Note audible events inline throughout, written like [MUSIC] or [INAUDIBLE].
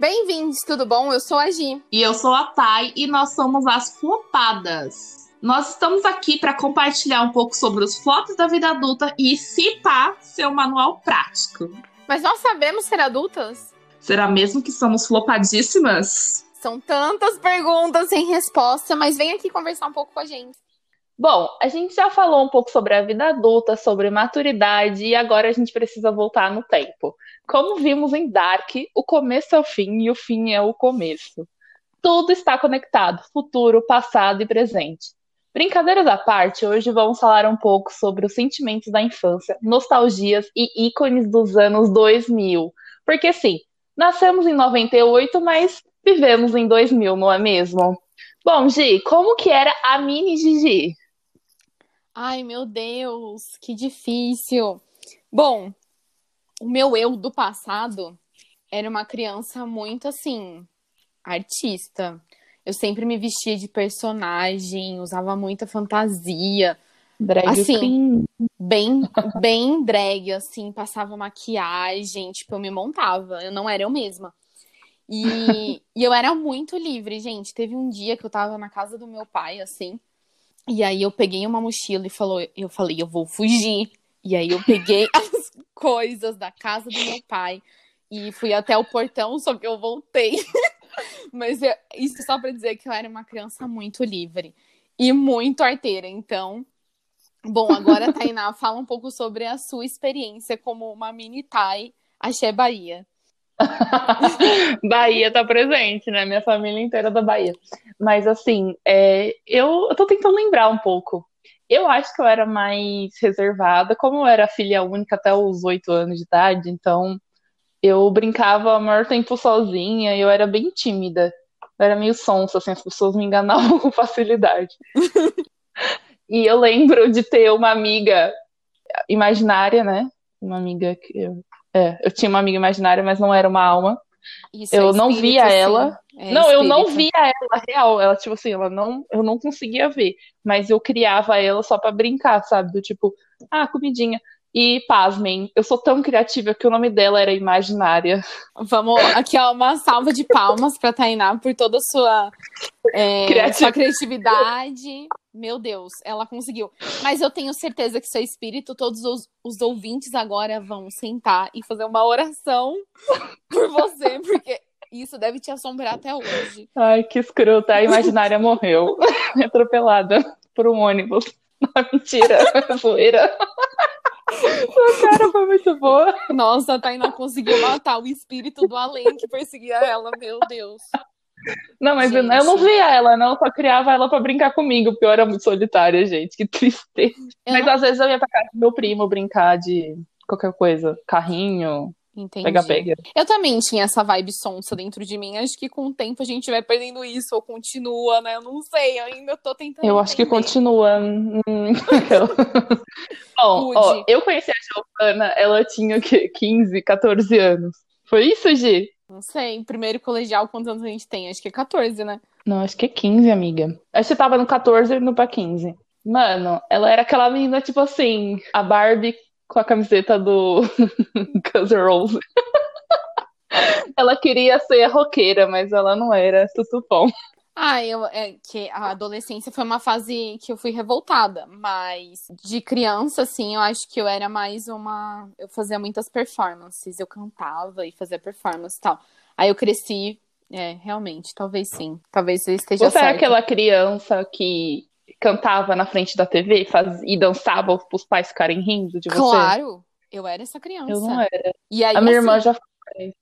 Bem-vindos, tudo bom? Eu sou a Gi. E eu sou a Thay e nós somos as Flopadas. Nós estamos aqui para compartilhar um pouco sobre os flops da vida adulta e, se pá, seu manual prático. Mas nós sabemos ser adultas? Será mesmo que somos flopadíssimas? São tantas perguntas sem resposta, mas vem aqui conversar um pouco com a gente. Bom, a gente já falou um pouco sobre a vida adulta, sobre maturidade, e agora a gente precisa voltar no tempo. Como vimos em Dark, o começo é o fim e o fim é o começo. Tudo está conectado, futuro, passado e presente. Brincadeiras à parte, hoje vamos falar um pouco sobre os sentimentos da infância, nostalgias e ícones dos anos 2000. Porque sim, nascemos em 98, mas vivemos em 2000, não é mesmo? Bom, Gi, como que era a mini Gigi? Ai, meu Deus, que difícil. Bom, o meu eu do passado era uma criança muito assim, artista. Eu sempre me vestia de personagem, usava muita fantasia. Drag assim, queen. bem, bem drag, assim, passava maquiagem, tipo, eu me montava, eu não era eu mesma. E, [LAUGHS] e eu era muito livre, gente. Teve um dia que eu tava na casa do meu pai, assim, e aí eu peguei uma mochila e falou, eu falei, eu vou fugir. E aí eu peguei [LAUGHS] as coisas da casa do meu pai e fui até o portão, só que eu voltei. [LAUGHS] Mas eu, isso só para dizer que eu era uma criança muito livre e muito arteira. Então, bom, agora Tainá, fala um pouco sobre a sua experiência como uma mini Thai Axé Bahia. [LAUGHS] Bahia tá presente, né? Minha família inteira é da Bahia. Mas assim, é, eu, eu tô tentando lembrar um pouco. Eu acho que eu era mais reservada, como eu era filha única até os oito anos de idade, então eu brincava o maior tempo sozinha e eu era bem tímida. Eu era meio sonsa, assim, as pessoas me enganavam [LAUGHS] com facilidade. [LAUGHS] e eu lembro de ter uma amiga imaginária, né? Uma amiga que eu é, eu tinha uma amiga imaginária, mas não era uma alma. Isso eu é não espírito, via sim. ela. É não, eu não espírito. via ela real. Ela, tipo assim, ela não, eu não conseguia ver. Mas eu criava ela só pra brincar, sabe? Do tipo, ah, comidinha. E pasmem, eu sou tão criativa que o nome dela era Imaginária. Vamos, aqui ó, uma salva de palmas pra Tainá por toda a sua, é, Criativa. sua criatividade. Meu Deus, ela conseguiu. Mas eu tenho certeza que seu espírito, todos os, os ouvintes agora vão sentar e fazer uma oração por você, porque isso deve te assombrar até hoje. Ai, que escrota. A Imaginária morreu. [LAUGHS] Atropelada por um ônibus. Não, [LAUGHS] mentira. [LAUGHS] Zoeira. Sua cara foi muito boa. Nossa, a Tainá conseguiu matar o espírito do além que perseguia ela, meu Deus. Não, mas eu, Gente. eu não via ela, não. Eu só criava ela pra brincar comigo, porque eu era muito solitária, gente. Que tristeza. Eu Mas não às vezes eu ia pra casa do meu primo brincar de qualquer coisa. Carrinho, entendi. pega-pega. Eu também tinha essa vibe sonsa dentro de mim. Acho que com o tempo a gente vai perdendo isso, ou continua, né? Eu não sei, eu ainda tô tentando. Eu acho que continua. Hum, [LAUGHS] Bom, [LAUGHS] ó, Rude. eu conheci a Giovana, ela tinha o quê? 15, 14 anos. Foi isso, Gi? Não sei. Primeiro colegial, quantos anos a gente tem? Acho que é 14, né? Não, acho que é 15, amiga. Acho que tava no 14 e no pra 15. Mano, ela era aquela menina, tipo assim, a Barbie com a camiseta do [LAUGHS] Guns N' Roses. [LAUGHS] Ela queria ser roqueira, mas ela não era tutupom. Ah, eu, é que a adolescência foi uma fase que eu fui revoltada, mas de criança, assim, eu acho que eu era mais uma. Eu fazia muitas performances, eu cantava e fazia performance e tal. Aí eu cresci, é, realmente, talvez sim. Talvez você esteja Você certo. aquela criança que cantava na frente da TV faz... e dançava pros pais ficarem rindo de você? Claro, eu era essa criança. Eu não era. Aí, A minha assim, irmã já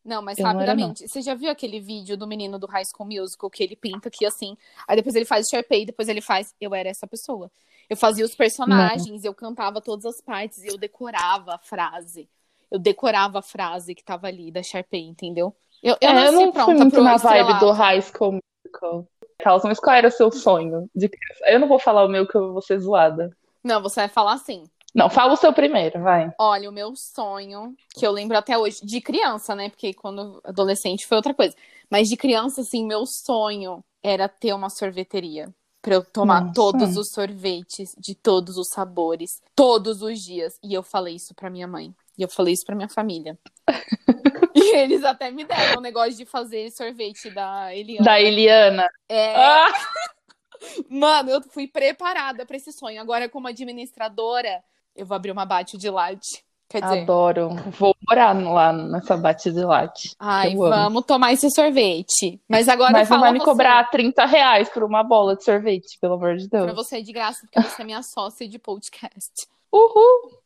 Não, mas Eu não era, rapidamente. Você já viu aquele vídeo do menino do High School Musical que ele pinta aqui assim? Aí depois ele faz o Sharpay, depois ele faz. Eu era essa pessoa. Eu fazia os personagens, eu cantava todas as partes e eu decorava a frase. Eu decorava a frase que tava ali da Sharpay, entendeu? Eu, eu É, eu não fui muito na vibe do High School Musical. Carlos, mas qual era o seu sonho de criança? Eu não vou falar o meu que eu vou ser zoada. Não, você vai falar assim. Não, fala o seu primeiro, vai. Olha, o meu sonho, que eu lembro até hoje, de criança, né? Porque quando adolescente foi outra coisa. Mas de criança, assim, meu sonho era ter uma sorveteria. Pra eu tomar Nossa. todos os sorvetes de todos os sabores, todos os dias. E eu falei isso pra minha mãe. E eu falei isso pra minha família. [LAUGHS] Eles até me deram o negócio de fazer sorvete da Eliana. Da Eliana. É. Ah! [LAUGHS] Mano, eu fui preparada pra esse sonho. Agora, como administradora, eu vou abrir uma bate de latte. Quer dizer, Adoro. Vou morar lá nessa bate de latte. ai, vamos tomar esse sorvete. Mas agora Mas não vai me você. cobrar 30 reais por uma bola de sorvete, pelo amor de Pra Deus. você de graça, porque você é minha sócia de podcast. Uhul!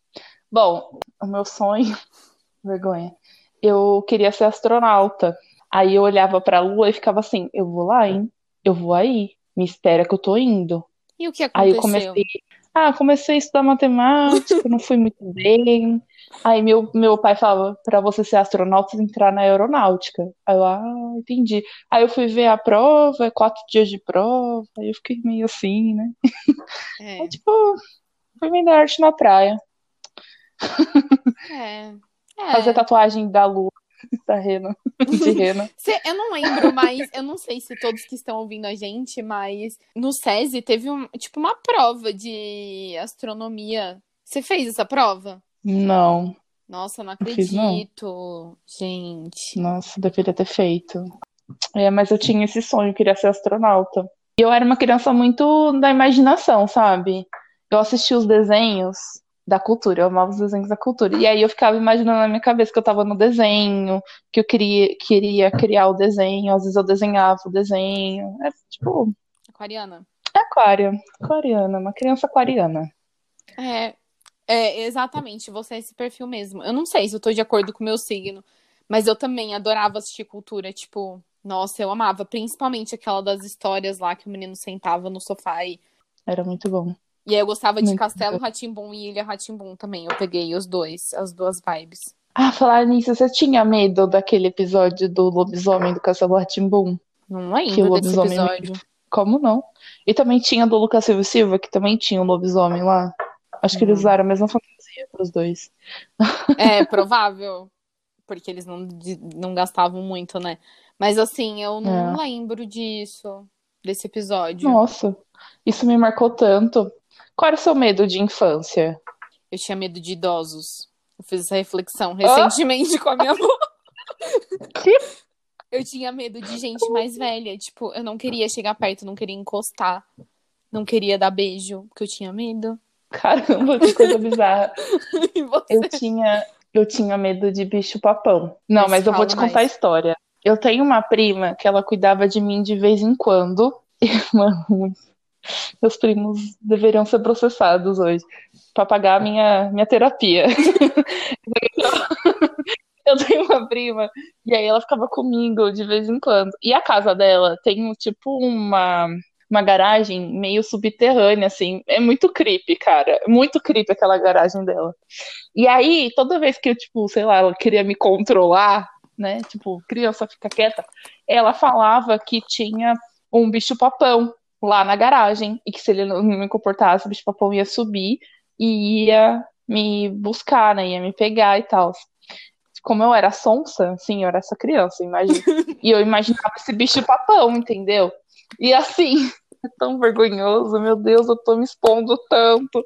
Bom, o meu sonho, [LAUGHS] vergonha, eu queria ser astronauta. Aí eu olhava pra lua e ficava assim, eu vou lá, hein? Eu vou aí. Me espera que eu tô indo. E o que Aí aconteceu? eu comecei, ah, comecei a estudar matemática, não fui muito bem. Aí meu, meu pai falava, pra você ser astronauta, entrar na aeronáutica. Aí eu, ah, entendi. Aí eu fui ver a prova, é quatro dias de prova, aí eu fiquei meio assim, né? É, Aí, tipo, fui vender arte na praia. é. Fazer É. tatuagem da lua, [LAUGHS] da rena, de [LAUGHS] rena. Eu não lembro, mas eu não sei se todos que estão ouvindo a gente, mas no SESI teve um, tipo uma prova de astronomia. Você fez essa prova? Não, Nossa, não Não fiz, não. acredito, gente. nossa, deveria ter feito. É, mas eu tinha esse sonho, eu queria ser astronauta. E eu era uma criança muito da imaginação, sabe? Eu assistia os desenhos da cultura, eu amava os desenhos da cultura. E aí eu ficava imaginando na minha cabeça que eu tava no desenho, que eu queria, queria criar o desenho, às vezes eu desenhava o desenho. É tipo, Aquariana? é aquária, aquariana, uma criança aquariana. É, é, exatamente, você é esse perfil mesmo. Eu não sei se eu tô de acordo com o meu signo, mas eu também adorava assistir cultura, tipo, nossa, eu amava, principalmente aquela das histórias lá que o menino sentava no sofá e, Era muito bom. E aí eu gostava de Castelo Rá-Tim-Bum e Ilha Rá-Tim-Bum também. Eu peguei os dois, as duas vibes. Ah, falar nisso, você tinha medo daquele episódio do lobisomem do Castelo Rá-Tim-Bum? Não Que o lembro desse lobisomem episódio. Como não? E também tinha do Lucas Silva e Silva, que também tinha um lobisomem lá. Acho que eles Hum. usaram a mesma fantasia pros dois. É, [LAUGHS] provável. Porque eles não, não gastavam muito, né? Mas assim, eu não É. lembro disso, desse episódio. Nossa, isso me marcou tanto. Qual era o seu medo de infância? Eu tinha medo de idosos. Eu fiz essa reflexão recentemente com a minha avó. [LAUGHS] Que? Eu tinha medo de gente mais velha. Tipo, eu não queria chegar perto, não queria encostar. Não queria dar beijo, porque eu tinha medo. Caramba, que coisa bizarra. [LAUGHS] Você? Eu tinha, eu tinha medo de bicho-papão. Não, Mas mas eu vou te mais. contar a história. Eu tenho uma prima que ela cuidava de mim de vez em quando. [LAUGHS] E, mano, meus primos deveriam ser processados hoje pra pagar minha, minha terapia. [LAUGHS] Eu tenho uma prima e aí ela ficava comigo de vez em quando. E a casa dela tem tipo uma uma garagem meio subterrânea assim. É muito creepy, cara. Muito creepy aquela garagem dela. E aí, toda vez que eu, tipo, sei lá, ela queria me controlar, né? Tipo, criança fica quieta, ela falava que tinha um bicho-papão lá na garagem e que se ele não me comportasse, o bicho-papão ia subir e ia me buscar, né? Ia me pegar e tal. Como eu era sonsa, sim, eu era essa criança, imagina. [LAUGHS] E eu imaginava esse bicho-papão, entendeu? E assim, [LAUGHS] é tão vergonhoso, meu Deus, eu tô me expondo tanto.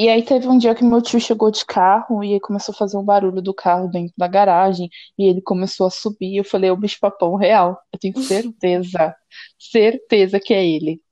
E aí teve um dia que meu tio chegou de carro e começou a fazer um barulho do carro dentro da garagem e ele começou a subir. Eu falei, é o bicho-papão real. Eu tenho [LAUGHS] certeza, certeza que é ele.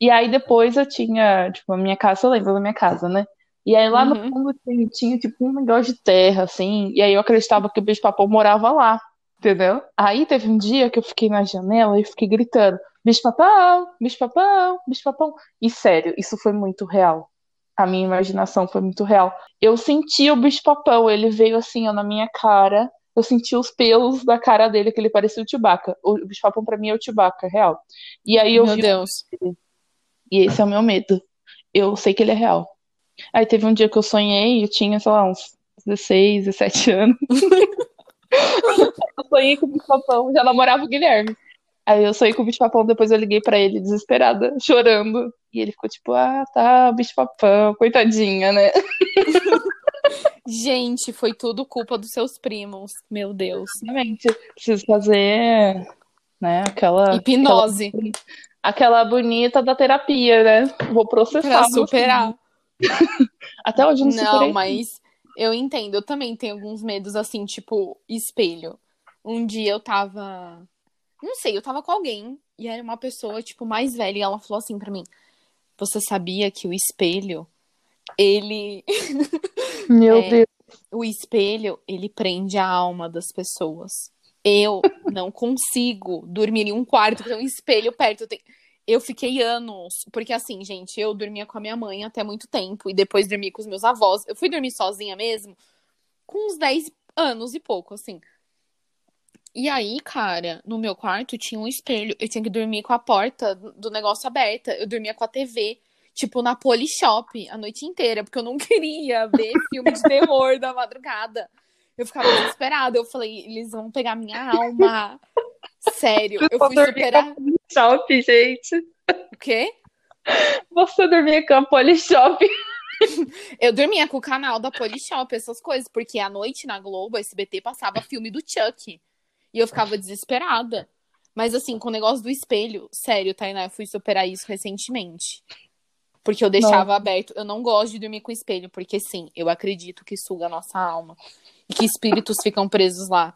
E aí depois eu tinha, tipo, a minha casa, eu lembro da minha casa, né? E aí lá no Uhum. fundo tinha, tinha, tipo um negócio de terra, assim, e aí eu acreditava que o bicho-papão morava lá, entendeu? Aí teve um dia que eu fiquei na janela e fiquei gritando, bicho-papão, bicho-papão, bicho-papão. E sério, isso foi muito real. A minha imaginação foi muito real. Eu senti o bicho-papão, ele veio assim, ó, na minha cara. Eu senti os pelos da cara dele, que ele parecia o Chewbacca. O bicho-papão pra mim é o Chewbacca, real. E aí eu Meu vi Deus. e esse é o meu medo. Eu sei que ele é real. Aí teve um dia que eu sonhei, eu tinha, sei lá, uns 16, 17 [LAUGHS] anos. eu sonhei com o bicho-papão, já namorava o Guilherme. Aí eu sonhei com o bicho-papão, depois eu liguei pra ele desesperada, chorando. E ele ficou tipo, ah, tá, bicho-papão, coitadinha, né? [LAUGHS] Gente, foi tudo culpa dos seus primos. Meu Deus. Exatamente. Preciso fazer, né, aquela, Hipnose. aquela bonita da terapia, né? Vou processar. Pra superar. [LAUGHS] Até hoje eu não. Não, mas eu entendo. Eu também tenho alguns medos assim, tipo espelho. Um dia eu tava. Não sei, eu tava com alguém e era uma pessoa, tipo, mais velha e ela falou assim pra mim: Você sabia que o espelho, ele. [LAUGHS] Meu É. Deus. o espelho, ele prende a alma das pessoas. Eu não consigo dormir em um quarto com um espelho perto. Eu, tenho- eu fiquei anos. Porque assim, gente, eu dormia com a minha mãe até muito tempo. E depois dormi com os meus avós. Eu fui dormir sozinha mesmo com uns 10 anos e pouco, assim. E aí, cara, no meu quarto tinha um espelho. Eu tinha que dormir com a porta do negócio aberta. Eu dormia com a TV, tipo, na Polishop a noite inteira, porque eu não [LAUGHS] queria ver filme de terror da madrugada. Eu ficava desesperada. Eu falei, eles vão pegar minha alma. Sério, eu fui superar. Polishop, gente. O quê? Você dormia com a Polishop. Eu dormia com o canal da Polishop, essas coisas, porque à noite na Globo, a SBT passava filme do Chuck. E eu ficava desesperada. Mas assim, com o negócio do espelho, sério, Tainá, eu fui superar isso recentemente. Porque eu deixava aberto. Eu não gosto de dormir com espelho, porque sim, eu acredito que suga a nossa alma. E que espíritos ficam presos lá.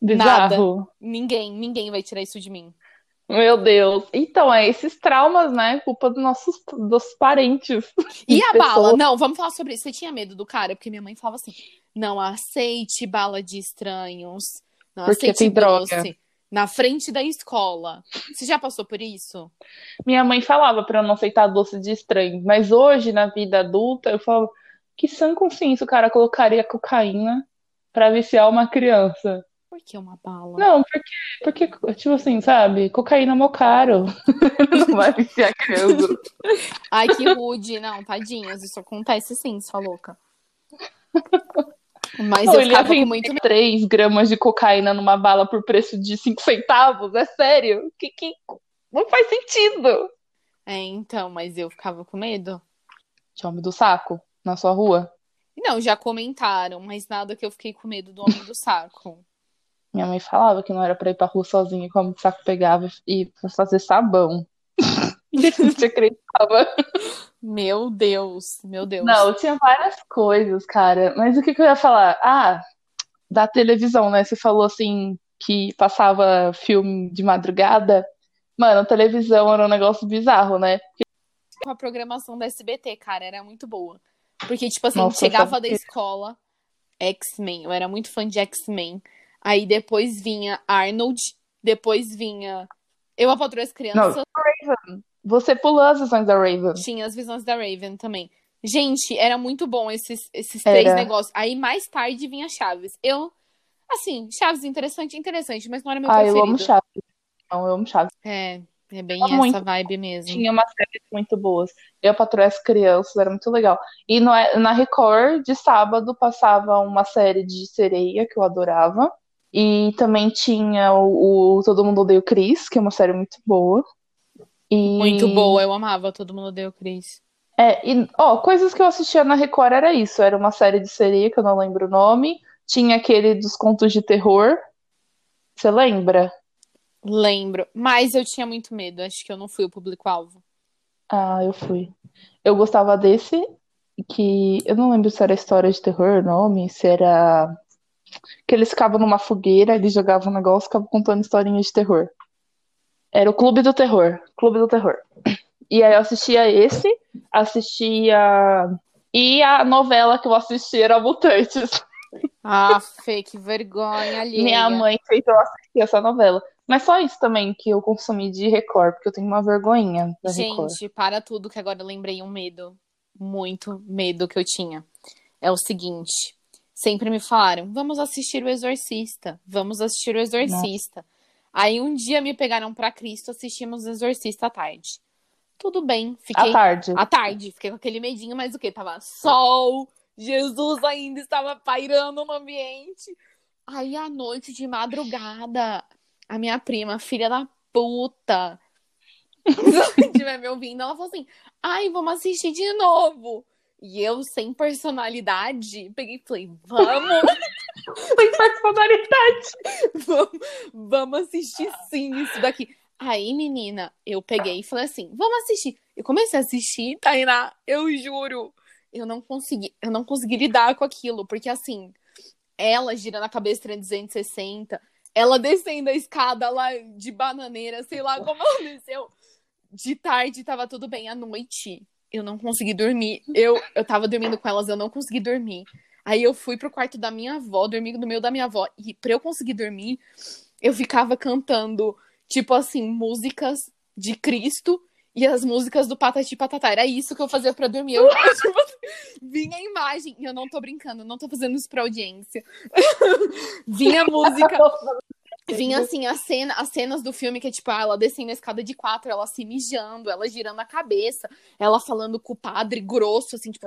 Bizarro. Ninguém, ninguém vai tirar isso de mim. Meu Deus. Então, é esses traumas, né? Culpa dos nossos dos parentes. E a pessoas. bala? Não, vamos falar sobre isso. Você tinha medo do cara? Porque minha mãe falava assim: não aceite bala de estranhos. Não Porque tem droga. doce. Na frente da escola. Você já passou por isso? Minha mãe falava pra eu não aceitar doce de estranho, mas hoje, na vida adulta, eu falo que sã consciência o cara colocaria cocaína pra viciar uma criança. Por que uma bala? Não, porque, porque, tipo assim, sabe? Cocaína é mó caro. [LAUGHS] Não vai viciar criança. Ai, que rude. Não, tadinhos. Isso acontece sim, sua louca. [LAUGHS] Mas Não, eu ele ficava muito medo. 3 gramas de cocaína numa bala por preço de 5 centavos? É sério? Que, que... Não faz sentido. É, então, mas eu ficava com medo. Tinha homem do saco na sua rua. Não, já comentaram, mas nada que eu fiquei com medo do homem do saco. Minha mãe falava que não era pra ir pra rua sozinha, como o saco pegava e fazer sabão. [LAUGHS] Gente acreditava. Meu Deus, meu Deus. Não, tinha várias coisas, cara. Mas o que que eu ia falar? Ah, da televisão, né? Você falou assim que passava filme de madrugada. Mano, a televisão era um negócio bizarro, né? com a programação da SBT, cara, era muito boa. Porque, tipo assim, Nossa, chegava da que- escola, X-Men, eu era muito fã de X-Men. Aí depois vinha Arnold, depois vinha Eu, a Patroa as Crianças, Você pulou as visões da Raven. tinha as visões da Raven também. Gente, era muito bom esses, esses Era. três negócios. Aí mais tarde vinha Chaves. Eu, assim, Chaves interessante, interessante, mas não era meu Ah, eu preferido. amo Chaves. Não, eu amo Chaves. É, é bem essa muito. vibe mesmo. Tinha umas séries muito boas. Eu, Patroa e as Crianças, era muito legal. E no- na Record, de sábado, passava uma série de sereia que eu adorava. E também tinha o, o Todo Mundo Odeia o Chris, que é uma série muito boa. E... Muito boa, eu amava Todo Mundo Odeia o Chris. É, e, ó, coisas que eu assistia na Record era isso. Era uma série de sereia, que eu não lembro o nome. Tinha aquele dos contos de terror. Você lembra? Lembro, mas eu tinha muito medo, acho que eu não fui o público-alvo. Ah, eu fui. Eu gostava desse, que eu não lembro se era história de terror o nome, se era que eles ficavam numa fogueira, eles jogavam um negócio e ficavam contando historinhas de terror. Era o Clube do Terror. Clube do Terror. E aí eu assistia esse, assistia. E a novela que eu assistia era Mutantes. Ah, Fê, que vergonha [LAUGHS] alheia. Minha mãe fez eu assistir essa novela. Mas só isso também que eu consumi de Record, porque eu tenho uma vergonhinha da Record. Gente, para tudo que agora eu lembrei um medo, muito medo que eu tinha. É o seguinte, sempre me falaram, vamos assistir o Exorcista, vamos assistir o Exorcista. Aí um dia me pegaram pra Cristo, assistimos Exorcista à tarde. Tudo bem, fiquei À tarde. à tarde, fiquei com aquele medinho, mas o que? Tava sol, Jesus ainda estava pairando no ambiente. Aí à noite, de madrugada, a minha prima, filha da puta, [LAUGHS] se estiver me ouvindo, ela falou assim: ai, vamos assistir de novo. E eu, sem personalidade, peguei e falei: vamos, Sem personalidade. vamos, vamos assistir sim isso daqui. Aí, menina, eu peguei e falei assim: vamos assistir. Eu comecei a assistir, Tainá, eu juro, eu não consegui, eu não consegui lidar com aquilo, porque assim, ela girando a cabeça 360, ela descendo a escada lá de bananeira, sei lá como desceu. De tarde tava tudo bem, à noite eu não consegui dormir. Eu, eu tava dormindo com elas, eu não consegui dormir. Aí eu fui pro quarto da minha avó, dormi no meio da minha avó. E pra eu conseguir dormir, eu ficava cantando, tipo assim, músicas de Cristo e as músicas do Patati Patatá. Era isso que eu fazia pra dormir. Eu, [LAUGHS] tipo, vinha a imagem, e eu não tô brincando, não tô fazendo isso pra audiência. [LAUGHS] vinha a música. Vinha assim, a cena, as cenas do filme que é tipo, ah, ela descendo a escada de quatro, ela se mijando, ela girando a cabeça, ela falando com o padre grosso, assim, tipo,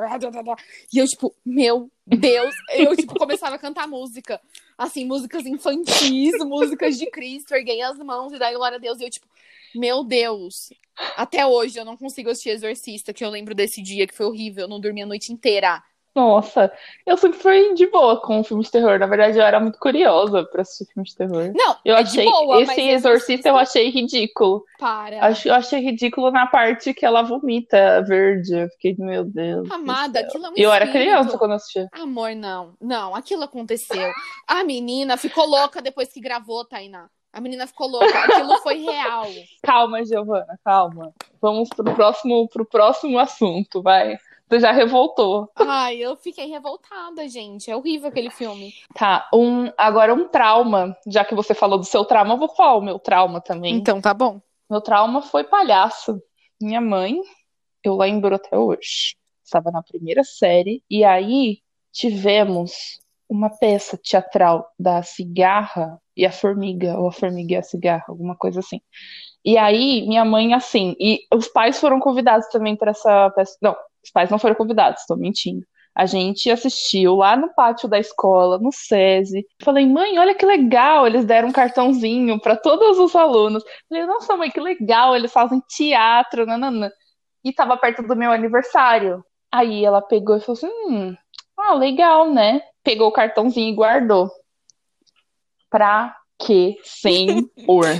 e eu, tipo, meu Deus, eu, tipo, começava a cantar música, assim, músicas infantis, músicas de Cristo, erguei as mãos e daí, glória a Deus, e eu, tipo, meu Deus, até hoje eu não consigo assistir Exorcista, que eu lembro desse dia que foi horrível, eu não dormi a noite inteira. Nossa, eu sempre fui de boa com filmes de terror. Na verdade, eu era muito curiosa pra assistir filmes de terror. Não, eu é achei de boa, esse Exorcista eu achei ridículo. Para. Eu achei ridículo na parte que ela vomita verde. Eu fiquei, meu Deus. Amada, aquilo é um eu era criança quando assistia. Amor, não. Não, aquilo aconteceu. A menina ficou louca depois que gravou, Tainá. A menina ficou louca. Aquilo foi real. [LAUGHS] Calma, Giovana, calma. Vamos pro próximo, pro próximo assunto, vai. Você já revoltou. Ai, eu fiquei revoltada, gente. É horrível aquele filme. Tá, um, agora um trauma. Já que você falou do seu trauma, eu vou falar o meu trauma também. Então tá bom. Meu trauma foi palhaço. Minha mãe, eu lembro até hoje, estava na primeira série, e aí tivemos uma peça teatral da cigarra e a formiga, ou a formiga e a cigarra, alguma coisa assim. E aí, minha mãe, assim, e os pais foram convidados também para essa peça. Não, os pais não foram convidados, estou mentindo. A gente assistiu lá no pátio da escola, no SESI. Falei, mãe, olha que legal, eles deram um cartãozinho para todos os alunos. Falei, nossa, mãe, que legal, eles fazem teatro, nananã. E tava perto do meu aniversário. Aí ela pegou e falou assim: hum, ah, legal, né? Pegou o cartãozinho e guardou. Pra que senhor? [LAUGHS]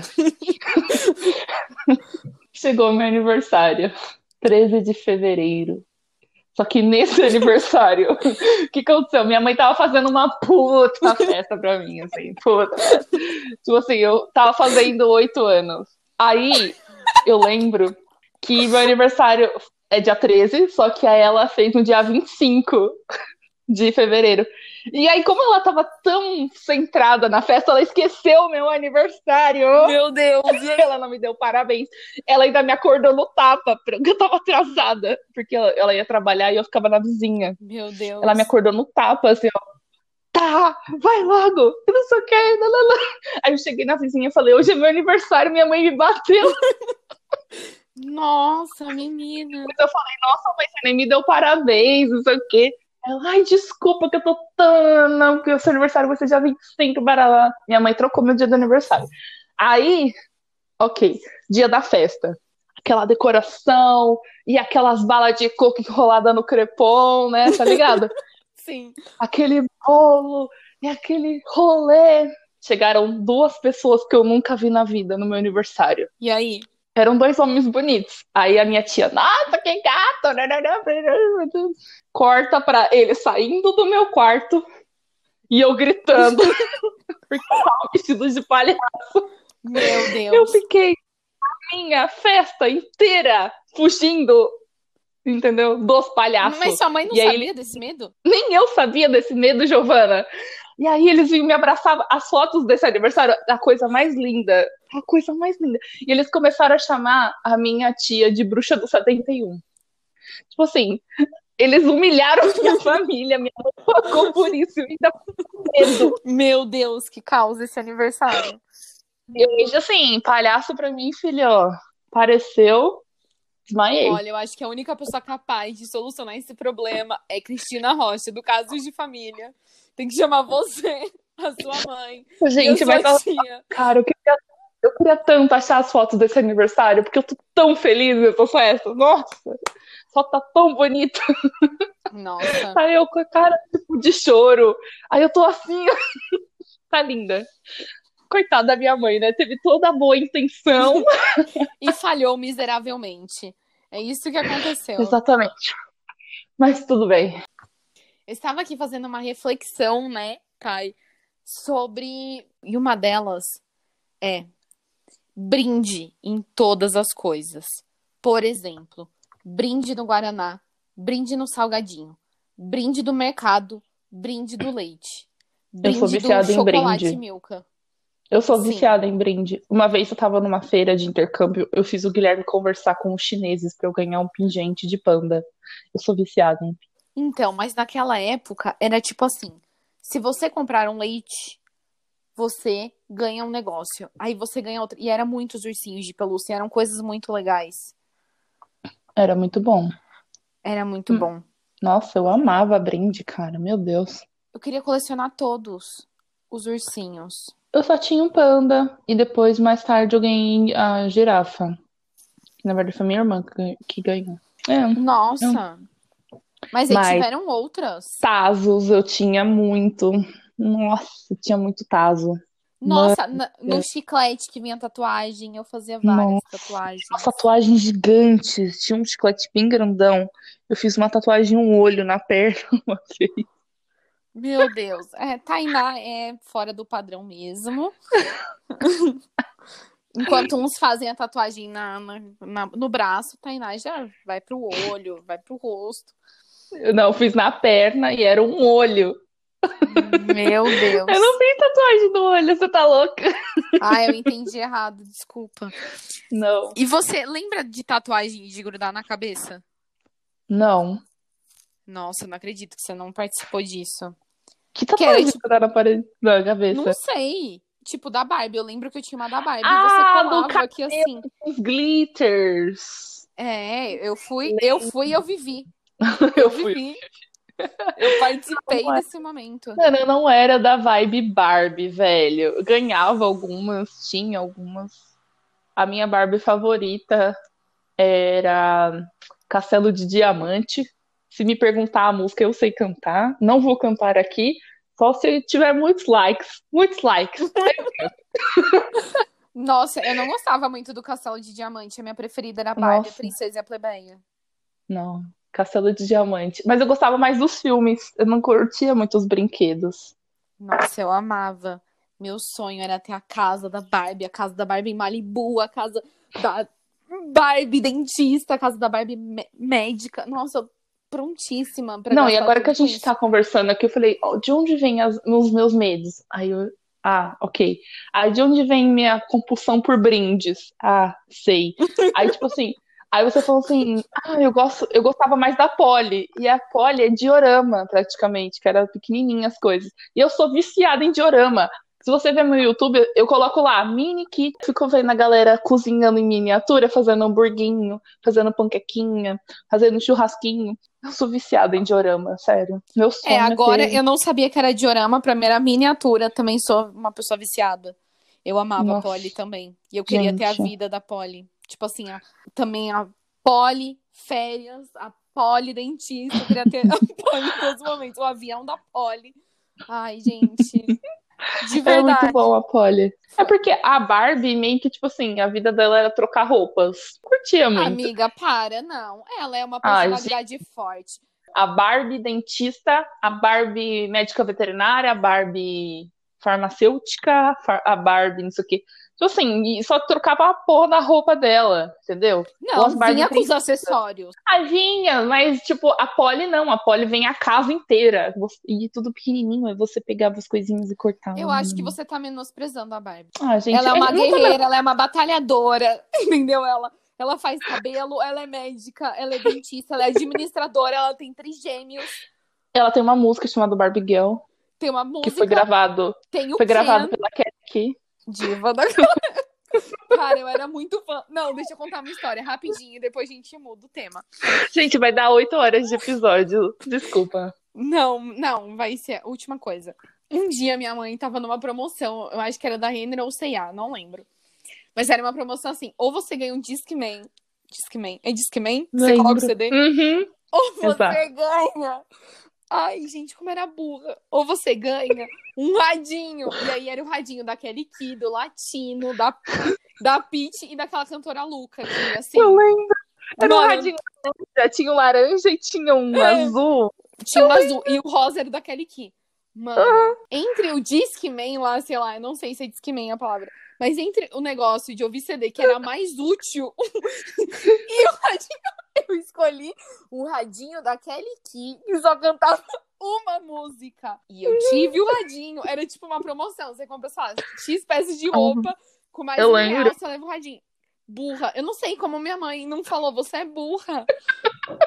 Chegou meu aniversário, 13 de fevereiro. Só que nesse [LAUGHS] aniversário, o que aconteceu? Minha mãe tava fazendo uma puta festa pra mim, assim, puta. Tipo assim, eu tava fazendo oito anos. Aí, eu lembro que meu aniversário é dia 13, só que ela fez no dia 25 de fevereiro. E aí, como ela tava tão centrada na festa, ela esqueceu o meu aniversário. Meu Deus. [LAUGHS] Ela não me deu parabéns. Ela ainda me acordou no tapa, porque eu tava atrasada. Porque ela, ia trabalhar e eu ficava na vizinha. Meu Deus. Ela me acordou no tapa, assim, ó. Tá, vai logo, eu não sei o que. lá, lá, lá. Aí eu cheguei na vizinha e falei, hoje é meu aniversário, minha mãe me bateu. [LAUGHS] Nossa, menina. Mas eu falei, nossa, mãe, você nem me deu parabéns, não sei o quê. Ela, ai, desculpa que eu tô tão. Não, porque o seu aniversário vai ser dia 25, baralá. Minha mãe trocou meu dia do aniversário. Aí, ok, dia da festa. Aquela decoração e aquelas balas de coco enrolada no crepom, né? Tá ligado? [LAUGHS] Sim. aquele bolo e aquele rolê. Chegaram duas pessoas que eu nunca vi na vida no meu aniversário. E aí? Eram dois homens bonitos. Aí a minha tia, nossa, que gato! Corta pra ele saindo do meu quarto e eu gritando. [LAUGHS] porque eu tava vestido de palhaço. Meu Eu Deus. fiquei a minha festa inteira fugindo, entendeu? Dos palhaços. Mas sua mãe não E aí sabia desse medo? Nem eu sabia desse medo, Giovana. E aí eles vinham me abraçar. As fotos desse aniversário, a coisa mais linda. A coisa mais linda. E eles começaram a chamar a minha tia de bruxa do 71. Tipo assim, eles humilharam [LAUGHS] minha família. Minha mãe pagou por isso. Eu ainda com medo. Meu Deus, que causa esse aniversário. E hoje, assim, palhaço pra mim, filho, ó, pareceu. Desmaiei. Olha, eu acho que a única pessoa capaz de solucionar esse problema é Cristina Rocha, do Casos de Família. Tem que chamar você, a sua mãe, Gente, vai tia. Cara, eu queria, eu queria tanto achar as fotos desse aniversário, porque eu tô tão feliz nessa festa. Nossa, só tá tão bonito. Nossa. Aí eu com a cara tipo, de choro. Aí eu tô assim, [LAUGHS] tá linda. Coitada da minha mãe, né? Teve toda a boa intenção. [LAUGHS] E falhou miseravelmente. É isso que aconteceu. Exatamente. Mas tudo bem. Eu estava aqui fazendo uma reflexão, né? Thay, sobre. E uma delas é brinde em todas as coisas. Por exemplo, brinde no Guaraná, brinde no salgadinho, brinde do mercado, brinde do leite. Eu sou Brinde viciada em brinde. Milka. Eu sou Sim. viciada em brinde. Uma vez eu tava numa feira de intercâmbio, eu fiz o Guilherme conversar com os chineses pra eu ganhar um pingente de panda. Eu sou viciada em. Então, mas naquela época era tipo assim: se você comprar um leite, você ganha um negócio. Aí você ganha outro. E era muitos ursinhos de pelúcia, eram coisas muito legais. Era muito bom. Era muito Hum. bom. Nossa, eu amava brinde, cara. Meu Deus. Eu queria colecionar todos os ursinhos. Eu só tinha um panda e depois, mais tarde, eu ganhei a girafa. Na verdade, foi minha irmã que ganhou. É. Nossa! Mas aí Mas- tiveram outras. Tazos eu tinha muito. Nossa, tinha muito tazo. Nossa, no Deus. chiclete que vinha tatuagem, eu fazia várias Nossa. tatuagens. Umas tatuagens gigantes. Tinha um chiclete bem grandão. Eu fiz uma tatuagem, um olho na perna [LAUGHS] uma vez. Meu Deus. É, Tainá é fora do padrão mesmo. [LAUGHS] Enquanto uns fazem a tatuagem na, na- no braço, Tainá já vai pro olho, vai pro rosto. Eu não, eu fiz na perna e era um olho. Meu Deus. [LAUGHS] Eu não fiz tatuagem no olho, você tá louca? Ah, eu entendi errado, desculpa. Não. E você lembra de tatuagem de grudar na cabeça? Não. Nossa, não acredito que você não participou disso. Que tatuagem tipo- você tá na parede da cabeça? Não sei. Tipo, da Barbie. Eu lembro que eu tinha uma da Barbie. Ah, você do colava aqui assim. Os glitters. É, eu fui, eu fui e eu vivi. [LAUGHS] Eu Eu fui. Eu [LAUGHS] participei Não desse momento. Mano, eu não era da vibe Barbie, velho. Eu ganhava algumas, tinha algumas. A minha Barbie favorita era Castelo de Diamante. Se me perguntar a música, eu sei cantar. Não vou cantar aqui, só se tiver muitos likes. Muitos likes. [LAUGHS] Nossa, eu não gostava muito do Castelo de Diamante. A minha preferida era a Barbie, a Nossa. Princesa e a Plebeia. Não, Castelo de Diamante. Mas eu gostava mais dos filmes. Eu não curtia muito os brinquedos. Nossa, eu amava. Meu sonho era ter a casa da Barbie, a casa da Barbie em Malibu, a casa da Barbie dentista, a casa da Barbie mé- médica. Nossa, eu prontíssima pra Não, e agora que a gente isso. tá conversando aqui, eu falei, ó, de onde vem as- os meus medos? Aí eu, ah, ok. Aí de onde vem minha compulsão por brindes? Ah, sei. Aí, tipo assim, aí você falou assim, ah, eu gosto, eu gostava mais da Polly. E a Polly é diorama, praticamente, que era pequenininha as coisas. E eu sou viciada em diorama. Se você ver meu YouTube, eu coloco lá, mini kit. Fico vendo a galera cozinhando em miniatura, fazendo hamburguinho, fazendo panquequinha, fazendo churrasquinho. Eu sou viciada em diorama, sério. Meu sonho É, agora ter- eu não sabia que era diorama, pra mim era miniatura. Também sou uma pessoa viciada. Eu amava a Nossa. Polly também. E eu queria ter a Gente. vida da Polly. Tipo assim, a- também a Polly férias, a Polly dentista. Eu queria ter [LAUGHS] a Polly em todos os momentos. O avião da Polly. Ai, gente. De É verdade. muito bom a Polly. É porque a Barbie, meio que, tipo assim, a vida dela era trocar roupas. Curtia muito. Amiga, para, não. Ela é uma Ai, personalidade forte. A Barbie dentista, a Barbie médica veterinária, a Barbie farmacêutica, far- a Barbie não sei o quê. Tipo assim, só trocava a porra da roupa dela, entendeu? Não, vinha com os acessórios. Ah, vinha, mas tipo, a Polly não, a Polly vem a casa inteira. E tudo pequenininho, aí você pegava as coisinhas e cortava. Eu acho que você tá menosprezando a Barbie. Ah, gente, ela é uma guerreira, ela é uma batalhadora, [LAUGHS] entendeu? Ela, ela faz cabelo, ela é médica, ela é dentista, ela é administradora, ela tem trigêmeos, Ela tem uma música chamada Barbie Girl, tem uma que música, foi gravado, tem o foi gravado Ken, pela Cat diva da... [LAUGHS] Cara, eu era muito fã. Não, deixa eu contar uma história rapidinho depois a gente muda o tema. Gente, vai dar oito horas de episódio. Desculpa. Não, não, vai ser a última coisa. Um dia minha mãe tava numa promoção, eu acho que era da Renner ou C&A, não lembro. Mas era uma promoção assim, ou você ganha um Discman, Discman, é Discman? Você coloca o CD? Uhum. Ou você Exato. ganha. Ai, gente, como era burra. Ou você ganha um radinho. E aí era o radinho da Kelly Key, do Latino, da, da Peach e daquela cantora Luca. Que, assim, Eu lembro. Era um Mano. radinho laranja, tinha um laranja e tinha um É. azul. tinha um azul. E o rosa era da Kelly Key. Mano, entre o Discman lá, sei lá, eu não sei se é Discman a palavra, mas entre o negócio de ouvir CD, que era mais útil, [LAUGHS] e o radinho, eu escolhi o radinho da Kelly Key, que só cantava uma música. E eu tive o radinho, era tipo uma promoção, você compra, sei lá, X peças de roupa, com mais Eu um lembro. real, você leva o radinho. Burra, eu não sei como minha mãe não falou, você é burra.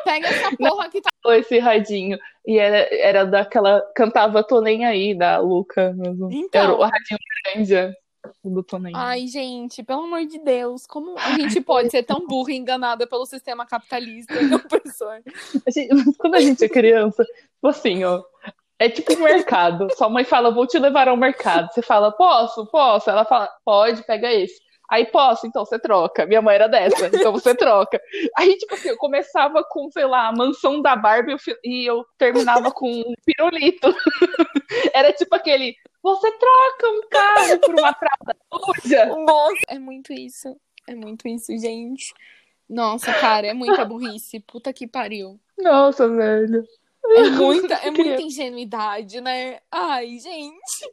Pega essa porra que tá Esse radinho. E era, era daquela. Cantava Tô Nem Aí, da Luca mesmo. Então. Era o radinho grande do. Ai, gente, pelo amor de Deus, como a gente pode ser tão burra e enganada pelo sistema capitalista [LAUGHS] e opressor? A gente- quando a gente é criança, tipo assim, ó. É tipo um mercado. Sua mãe fala, vou te levar ao mercado. Você fala, posso? Posso? Ela fala, pode, pega esse. Aí, posso? Então você troca. Minha mãe era dessa, então você [LAUGHS] troca. Aí, tipo assim, eu começava com, sei lá, a mansão da Barbie e eu terminava com um pirulito. [LAUGHS] Era tipo aquele, você troca um carro por uma fralda suja. [LAUGHS] Nossa, é muito isso. É muito isso, gente. Nossa, cara, é muita burrice. Puta que pariu. Nossa, velho. É muita, é [LAUGHS] muita ingenuidade, né? Ai, gente.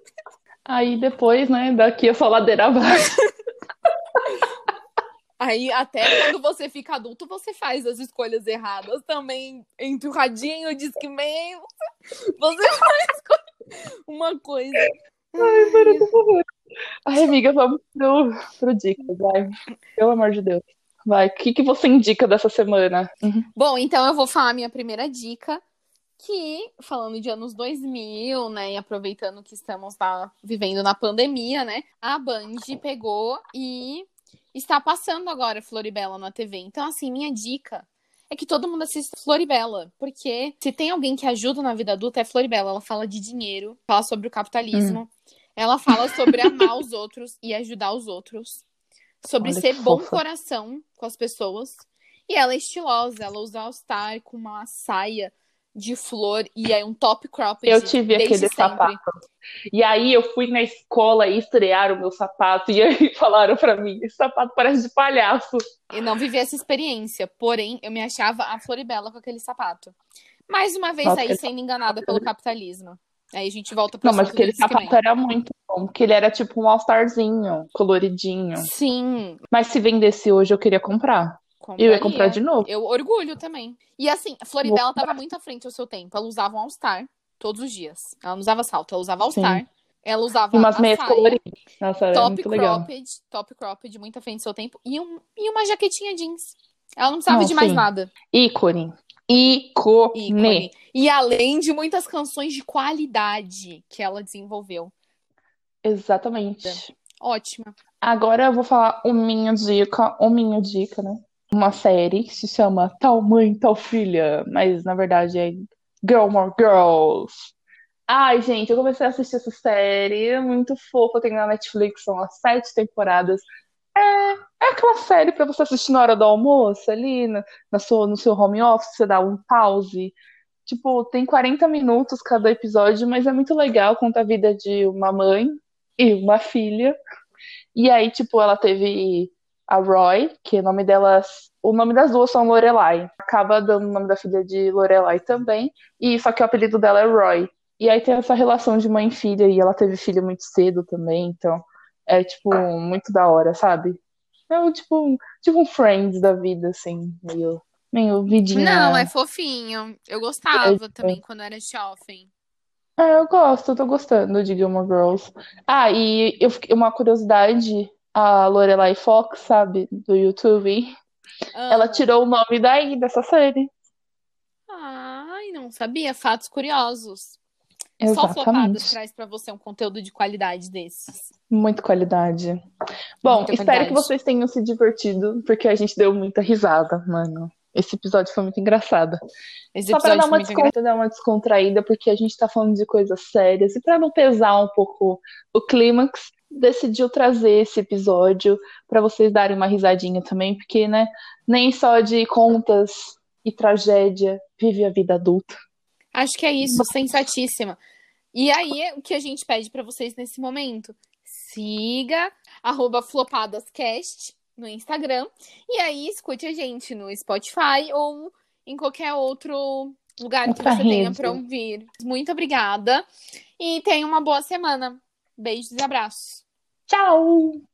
Aí depois, né, daqui é só ladeira abaixo. [LAUGHS] Aí, até quando você fica adulto, você faz as escolhas erradas também. Entre o radinho o Discman, você faz [LAUGHS] uma coisa. Ai, amiga, vamos pro, pro dicas, vai. Pelo amor de Deus. Vai, o que, que você indica dessa semana? Bom, então eu vou falar a minha primeira dica, que, falando de anos 2000, né, e aproveitando que estamos lá vivendo na pandemia, né, a Band pegou e está passando agora Floribela na TV. Então, assim, minha dica é que todo mundo assista Floribela, porque se tem alguém que ajuda na vida adulta é Floribela. Ela fala de dinheiro, fala sobre o capitalismo, ela fala sobre amar os outros e ajudar os outros, sobre Olha ser bom fofa. coração com as pessoas. E ela é estilosa, ela usa All-Star com uma saia de flor e aí um top cropped. Eu tive aquele sempre. sapato. E aí eu fui na escola e estrearam o meu sapato. E [LAUGHS] aí falaram pra mim, esse sapato parece de palhaço. Eu não vivi essa experiência, porém eu me achava a Floribela com aquele sapato. Mais uma vez Nossa, aí sendo enganada pelo capitalismo. Aí a gente volta pro Não, mas aquele sapato era muito bom. Porque ele era tipo um all-starzinho, coloridinho. Sim, Mas se vendesse hoje, eu queria comprar. Eu ia comprar de novo. Eu orgulho também. E assim, a Floribela tava muito à frente ao seu tempo. Ela usava um All-Star todos os dias. Ela não usava salto, ela usava All-Star. Ela usava E umas meias saia, coloridas. Nossa, era top muito legal. cropped, top cropped, muito à frente do seu tempo. E, um, e uma jaquetinha jeans. Ela não precisava Não, de mais sim. nada. Ícone. Ícone. ícone. E além de muitas canções de qualidade que ela desenvolveu. Exatamente. Ótima. Agora eu vou falar o minha dica, o minha dica, né? Uma série que se chama Tal Mãe, Tal Filha, mas na verdade é Girl More Girls. Ai, gente, eu comecei a assistir essa série, é muito fofa, tem na Netflix, são as sete temporadas. É, é aquela série pra você assistir na hora do almoço, ali na sua, no seu home office, você dá um pause. Tipo, tem 40 minutos cada episódio, mas é muito legal, conta a vida de uma mãe e uma filha. E aí, tipo, ela teve a Roy, que o nome delas. O nome das duas são Lorelai. Acaba dando o nome da filha de Lorelai também. E só que o apelido dela é Roy. E aí tem essa relação de mãe e filha, e ela teve filho muito cedo também, então é, tipo, muito da hora, sabe? É o tipo, um- tipo um Friends da vida, assim, meio, meio vidinha. Não, é fofinho. Eu gostava também quando era shopping. É, eu gosto, eu tô gostando de Gilmore Girls. Ah, e eu uma curiosidade, a Lorelai Fox, sabe, do YouTube, ela Ah. tirou o nome daí, dessa série. Ai, não sabia. Fatos curiosos. Só o Flopadas Exatamente. traz pra você um conteúdo de qualidade desses. Muita qualidade. Bom, Muita espero qualidade. que vocês tenham se divertido, porque a gente deu muita risada, mano. Esse episódio foi muito engraçado. Esse Só pra episódio dar uma, muito engraçado. descon- dar uma descontraída, porque a gente tá falando de coisas sérias, e pra não pesar um pouco o clímax, decidiu trazer esse episódio pra vocês darem uma risadinha também, porque, né, nem só de contas e tragédia vive a vida adulta. Acho que é isso, sensatíssima. E aí, o que a gente pede pra vocês nesse momento? Siga arroba flopadascast no Instagram. E aí, escute a gente no Spotify ou em qualquer outro lugar que Outra você tenha rede. pra ouvir. Muito obrigada. E tenha uma boa semana. Beijos e abraços. Tchau!